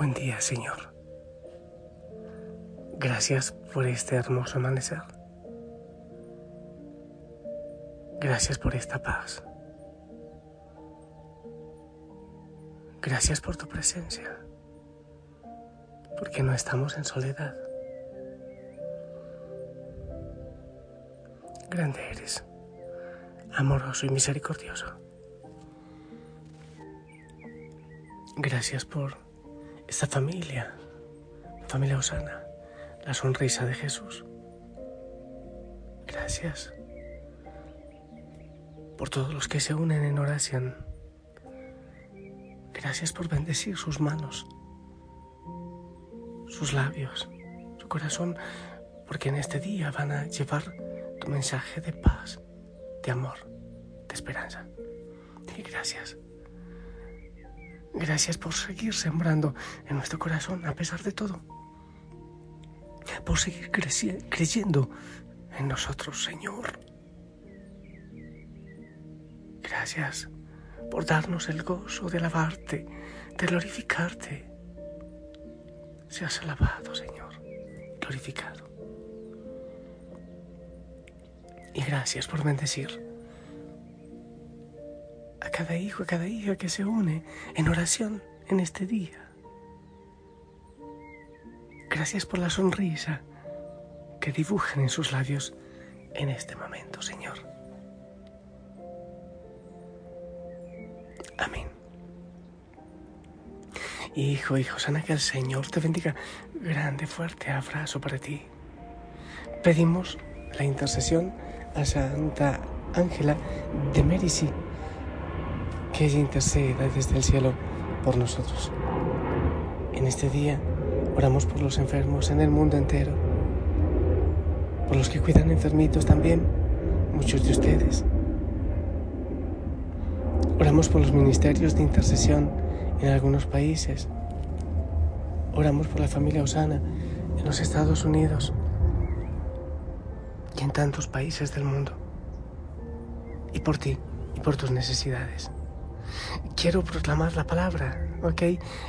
Buen día, Señor. Gracias por este hermoso amanecer. Gracias por esta paz. Gracias por tu presencia, porque no estamos en soledad. Grande eres, amoroso y misericordioso. Gracias por esta familia, familia Osana, la sonrisa de Jesús. Gracias por todos los que se unen en oración. Gracias por bendecir sus manos, sus labios, su corazón, porque en este día van a llevar tu mensaje de paz, de amor, de esperanza. Y gracias. Gracias por seguir sembrando en nuestro corazón a pesar de todo. Por seguir creyendo en nosotros, Señor. Gracias por darnos el gozo de alabarte, de glorificarte. Seas alabado, Señor, glorificado. Y gracias por bendecir cada hijo, a cada hija que se une en oración en este día. Gracias por la sonrisa que dibujan en sus labios en este momento, Señor. Amén. Hijo, hijo sana, que el Señor te bendiga. Grande, fuerte abrazo para ti. Pedimos la intercesión a Santa Ángela de Merici, que ella interceda desde el cielo por nosotros. En este día oramos por los enfermos en el mundo entero, por los que cuidan enfermitos también, muchos de ustedes Oramos por los ministerios de intercesión en algunos países. Oramos por la familia Osana en los Estados Unidos y en tantos países del mundo. Y por ti y por tus necesidades. Quiero proclamar la palabra, ¿ok?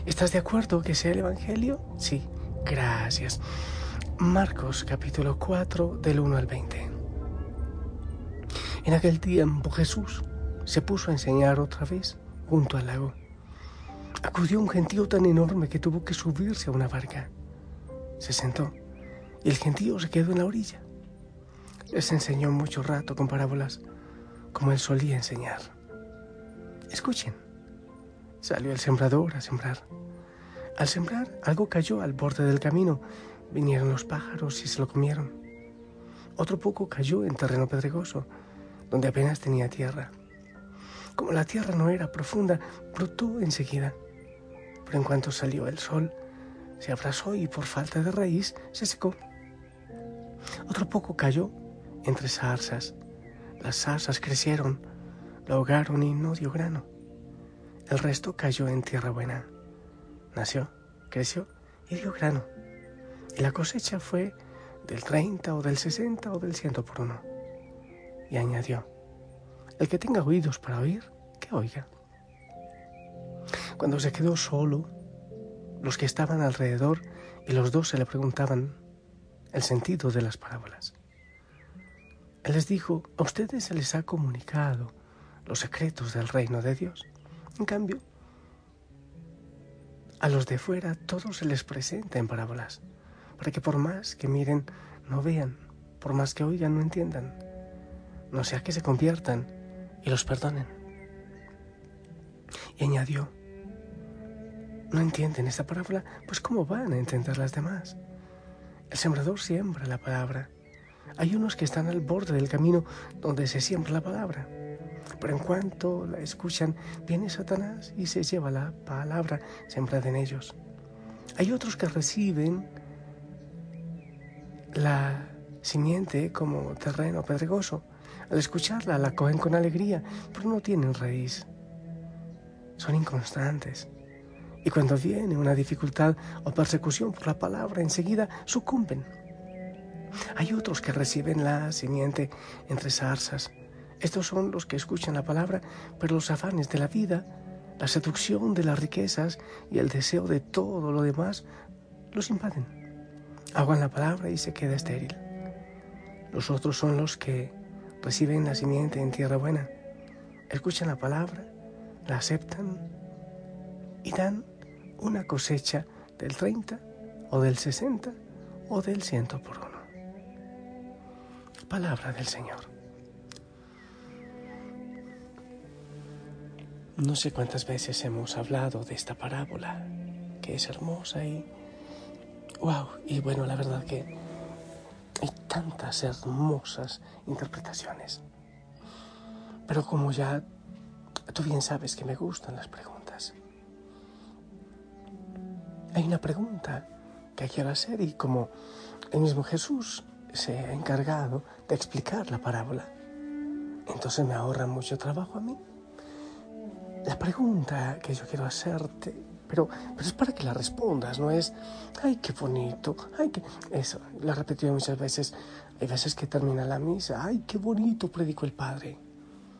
¿Estás de acuerdo que sea el Evangelio? Sí, gracias. Marcos capítulo 4 del 1 al 20. En aquel tiempo Jesús se puso a enseñar otra vez junto al lago. Acudió un gentío tan enorme que tuvo que subirse a una barca. Se sentó y el gentío se quedó en la orilla. Les enseñó mucho rato con parábolas, como él solía enseñar. Escuchen. Salió el sembrador a sembrar. Al sembrar, algo cayó al borde del camino. Vinieron los pájaros y se lo comieron. Otro poco cayó en terreno pedregoso, donde apenas tenía tierra. Como la tierra no era profunda, brotó enseguida. Pero en cuanto salió el sol, se abrazó y por falta de raíz se secó. Otro poco cayó entre zarzas. Las zarzas crecieron, lo ahogaron y no dio grano. El resto cayó en tierra buena. Nació, creció y dio grano. Y la cosecha fue del 30 o del 60 o del ciento por uno. Y añadió, el que tenga oídos para oír, que oiga. Cuando se quedó solo, los que estaban alrededor y los dos se le preguntaban el sentido de las parábolas. Él les dijo, a ustedes se les ha comunicado los secretos del reino de Dios. En cambio, a los de fuera todo se les presenta en parábolas, para que por más que miren, no vean, por más que oigan, no entiendan, no sea que se conviertan y los perdonen. Y añadió, ¿no entienden esta parábola? Pues ¿cómo van a entender las demás? El sembrador siembra la palabra. Hay unos que están al borde del camino donde se siembra la palabra. Pero en cuanto la escuchan, viene Satanás y se lleva la palabra sembrada en ellos. Hay otros que reciben la simiente como terreno pedregoso al escucharla la cogen con alegría, pero no tienen raíz. Son inconstantes. Y cuando viene una dificultad o persecución por la palabra, enseguida sucumben. Hay otros que reciben la simiente entre zarzas. Estos son los que escuchan la palabra, pero los afanes de la vida la seducción de las riquezas y el deseo de todo lo demás los invaden. Hagan la palabra y se queda estéril. Los otros son los que reciben la simiente en tierra buena, escuchan la palabra, la aceptan y dan una cosecha del 30 o del 60 o del 100 por uno. Palabra del Señor. No sé cuántas veces hemos hablado de esta parábola, que es hermosa y... ¡Wow! Y bueno, la verdad que hay tantas hermosas interpretaciones. Pero como ya tú bien sabes que me gustan las preguntas, hay una pregunta que quiero hacer y como el mismo Jesús se ha encargado de explicar la parábola, entonces me ahorra mucho trabajo a mí. La pregunta que yo quiero hacerte, pero, pero es para que la respondas, no es, ay, qué bonito, ay, que... Eso, lo he repetido muchas veces. Hay veces que termina la misa, ay, qué bonito predicó el Padre.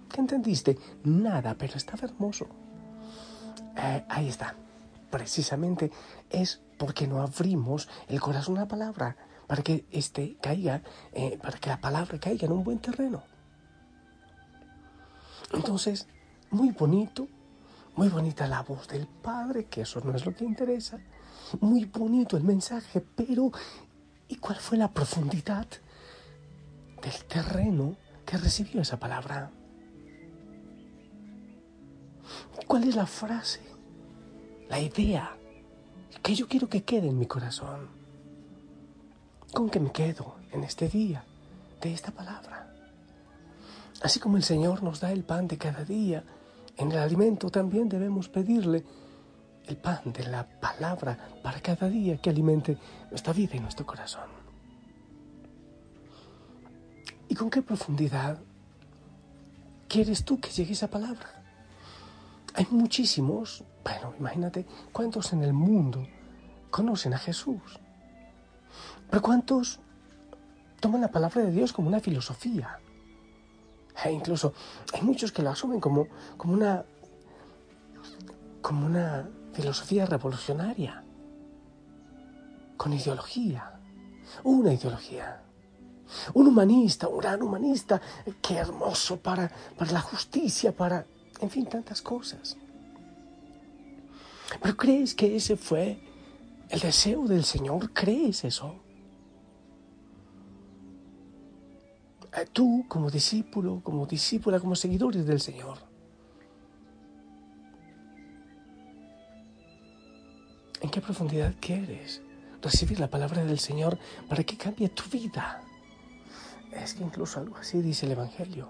¿Qué entendiste? Nada, pero estaba hermoso. Eh, ahí está. Precisamente es porque no abrimos el corazón a la palabra para que este caiga, eh, para que la palabra caiga en un buen terreno. Entonces, muy bonito, muy bonita la voz del Padre, que eso no es lo que interesa. Muy bonito el mensaje, pero ¿y cuál fue la profundidad del terreno que recibió esa palabra? ¿Cuál es la frase, la idea que yo quiero que quede en mi corazón? ¿Con qué me quedo en este día de esta palabra? Así como el Señor nos da el pan de cada día, en el alimento también debemos pedirle el pan de la palabra para cada día que alimente nuestra vida y nuestro corazón. ¿Y con qué profundidad quieres tú que llegue esa palabra? Hay muchísimos, bueno, imagínate cuántos en el mundo conocen a Jesús, pero cuántos toman la palabra de Dios como una filosofía e incluso hay muchos que lo asumen como, como, una, como una filosofía revolucionaria, con ideología, una ideología. Un humanista, un gran humanista, qué hermoso para, para la justicia, para, en fin, tantas cosas. Pero ¿crees que ese fue el deseo del Señor? ¿Crees eso? Tú como discípulo, como discípula, como seguidores del Señor. ¿En qué profundidad quieres recibir la palabra del Señor para que cambie tu vida? Es que incluso algo así dice el Evangelio.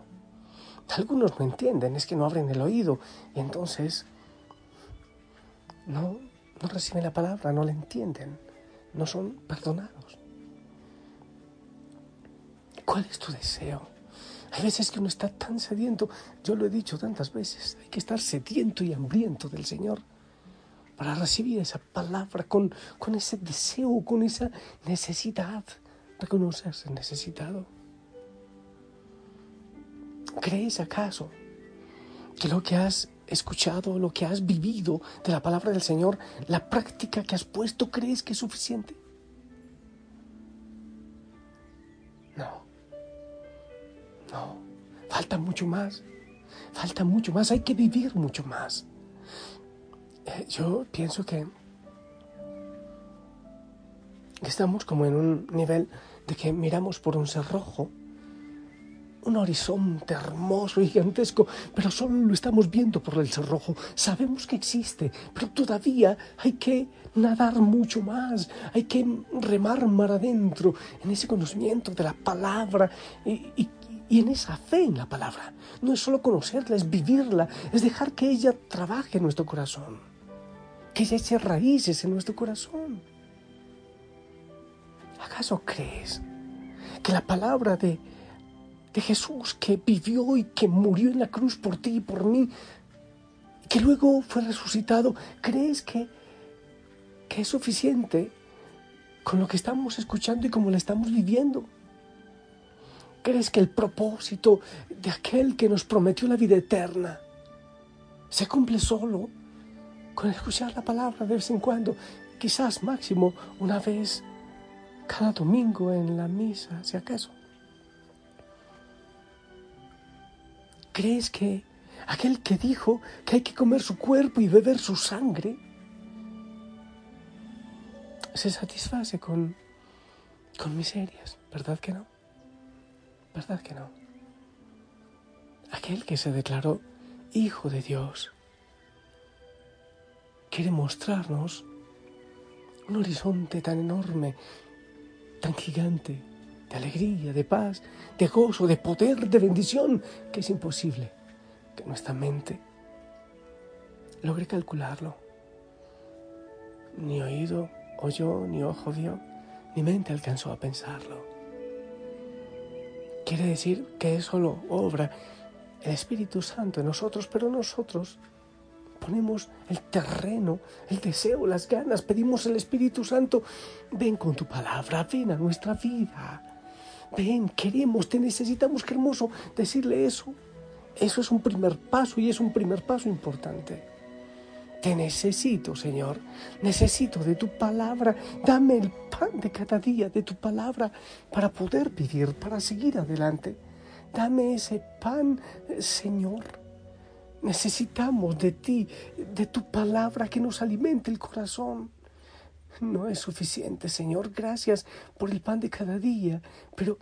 Algunos no entienden, es que no abren el oído y entonces no, no reciben la palabra, no la entienden, no son perdonados. ¿Cuál es tu deseo? Hay veces que uno está tan sediento, yo lo he dicho tantas veces, hay que estar sediento y hambriento del Señor para recibir esa palabra con, con ese deseo, con esa necesidad, reconocerse necesitado. ¿Crees acaso que lo que has escuchado, lo que has vivido de la palabra del Señor, la práctica que has puesto, crees que es suficiente? Falta mucho más. Falta mucho más. Hay que vivir mucho más. Eh, yo pienso que estamos como en un nivel de que miramos por un cerrojo un horizonte hermoso y gigantesco, pero solo lo estamos viendo por el cerrojo. Sabemos que existe, pero todavía hay que nadar mucho más, hay que remar mar adentro en ese conocimiento de la palabra y, y en esa fe en la palabra. No es solo conocerla, es vivirla, es dejar que ella trabaje en nuestro corazón, que ella eche raíces en nuestro corazón. ¿Acaso crees que la palabra de, de Jesús que vivió y que murió en la cruz por ti y por mí, que luego fue resucitado, crees que, que es suficiente con lo que estamos escuchando y como la estamos viviendo? ¿Crees que el propósito de aquel que nos prometió la vida eterna se cumple solo con escuchar la palabra de vez en cuando, quizás máximo una vez cada domingo en la misa, si acaso. ¿Crees que aquel que dijo que hay que comer su cuerpo y beber su sangre se satisface con, con miserias? ¿Verdad que no? ¿Verdad que no? Aquel que se declaró Hijo de Dios quiere mostrarnos un horizonte tan enorme, tan gigante, de alegría, de paz, de gozo, de poder, de bendición, que es imposible que nuestra mente logre calcularlo. Ni oído oyó, ni ojo vio, ni mente alcanzó a pensarlo. Quiere decir que es solo obra el Espíritu Santo en nosotros, pero nosotros ponemos el terreno, el deseo, las ganas, pedimos el Espíritu Santo, ven con tu palabra, ven a nuestra vida. Ven, queremos, te necesitamos, qué hermoso decirle eso. Eso es un primer paso y es un primer paso importante. Te necesito, Señor. Necesito de tu palabra. Dame el pan de cada día de tu palabra para poder vivir, para seguir adelante. Dame ese pan, Señor Necesitamos de ti, de tu palabra que nos alimente el corazón. No es suficiente, Señor, gracias por el pan de cada día, pero,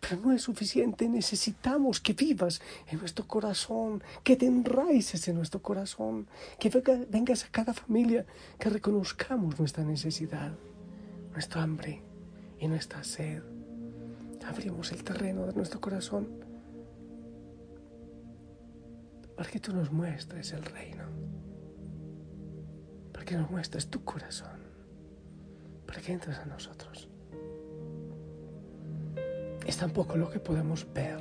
pero no es suficiente. Necesitamos que vivas en nuestro corazón, que te enraices en nuestro corazón, que vengas a cada familia, que reconozcamos nuestra necesidad, nuestro hambre y nuestra sed. Abrimos el terreno de nuestro corazón para que tú nos muestres el reino, para que nos muestres tu corazón, para que entres a nosotros. Es tan poco lo que podemos ver,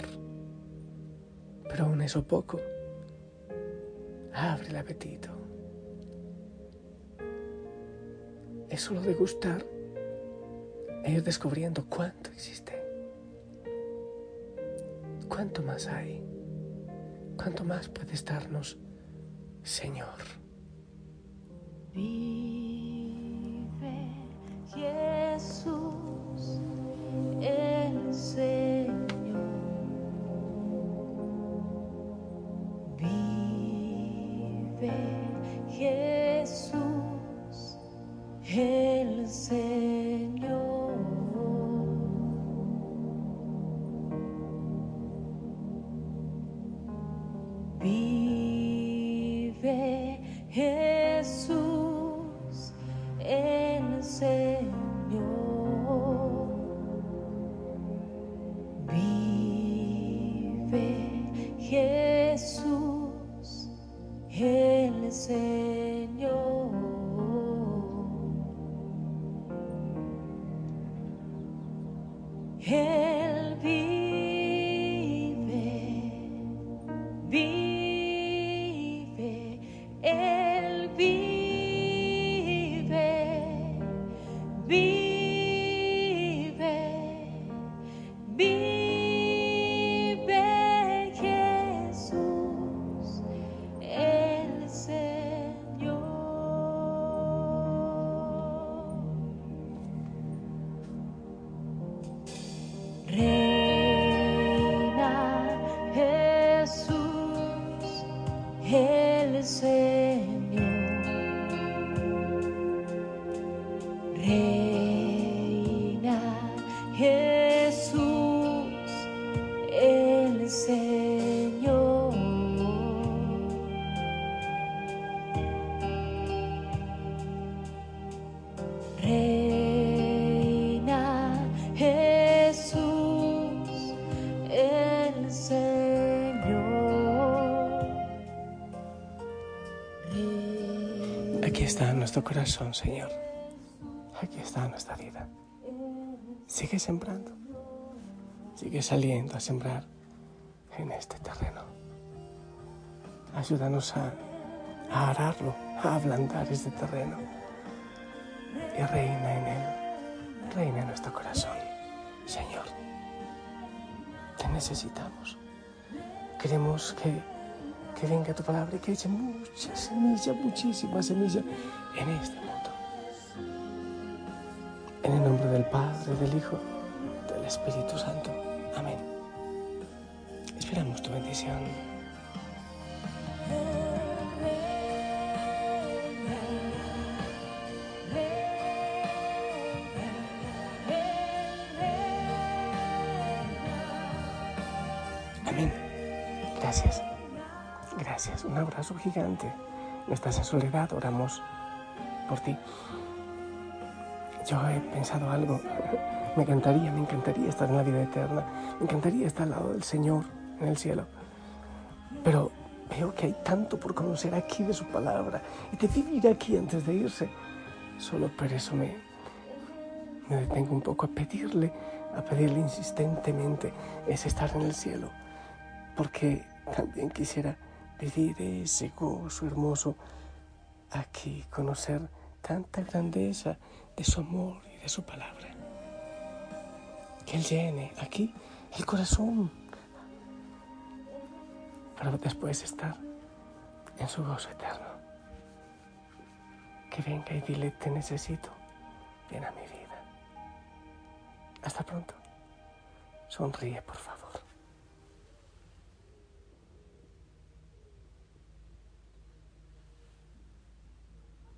pero aún eso poco abre el apetito. Es solo de gustar e ir descubriendo cuánto existe, cuánto más hay. ¿Cuánto más puedes darnos, Señor? Yeah. Está nuestro corazón, Señor. Aquí está nuestra vida. Sigue sembrando. Sigue saliendo a sembrar en este terreno. Ayúdanos a, a ararlo, a ablandar este terreno. Y reina en él. Reina en nuestro corazón. Señor, te necesitamos. Queremos que, que venga tu palabra y que eche mucha semilla, muchísima semilla en este mundo. En el nombre del Padre, del Hijo, del Espíritu Santo. Amén. Esperamos tu bendición. Abrazo gigante. No estás en soledad, oramos por ti. Yo he pensado algo. Me encantaría, me encantaría estar en la vida eterna. Me encantaría estar al lado del Señor en el cielo. Pero veo que hay tanto por conocer aquí de su palabra y de vivir aquí antes de irse. Solo por eso me, me detengo un poco a pedirle, a pedirle insistentemente es estar en el cielo. Porque también quisiera vivir ese gozo hermoso aquí, conocer tanta grandeza de su amor y de su palabra. Que Él llene aquí el corazón para después estar en su gozo eterno. Que venga y dile, te necesito, ven a mi vida. Hasta pronto. Sonríe, por favor.